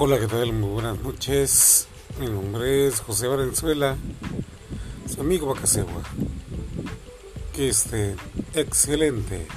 Hola, ¿qué tal? Muy buenas noches. Mi nombre es José Valenzuela, su amigo Bacasegua. Que esté excelente.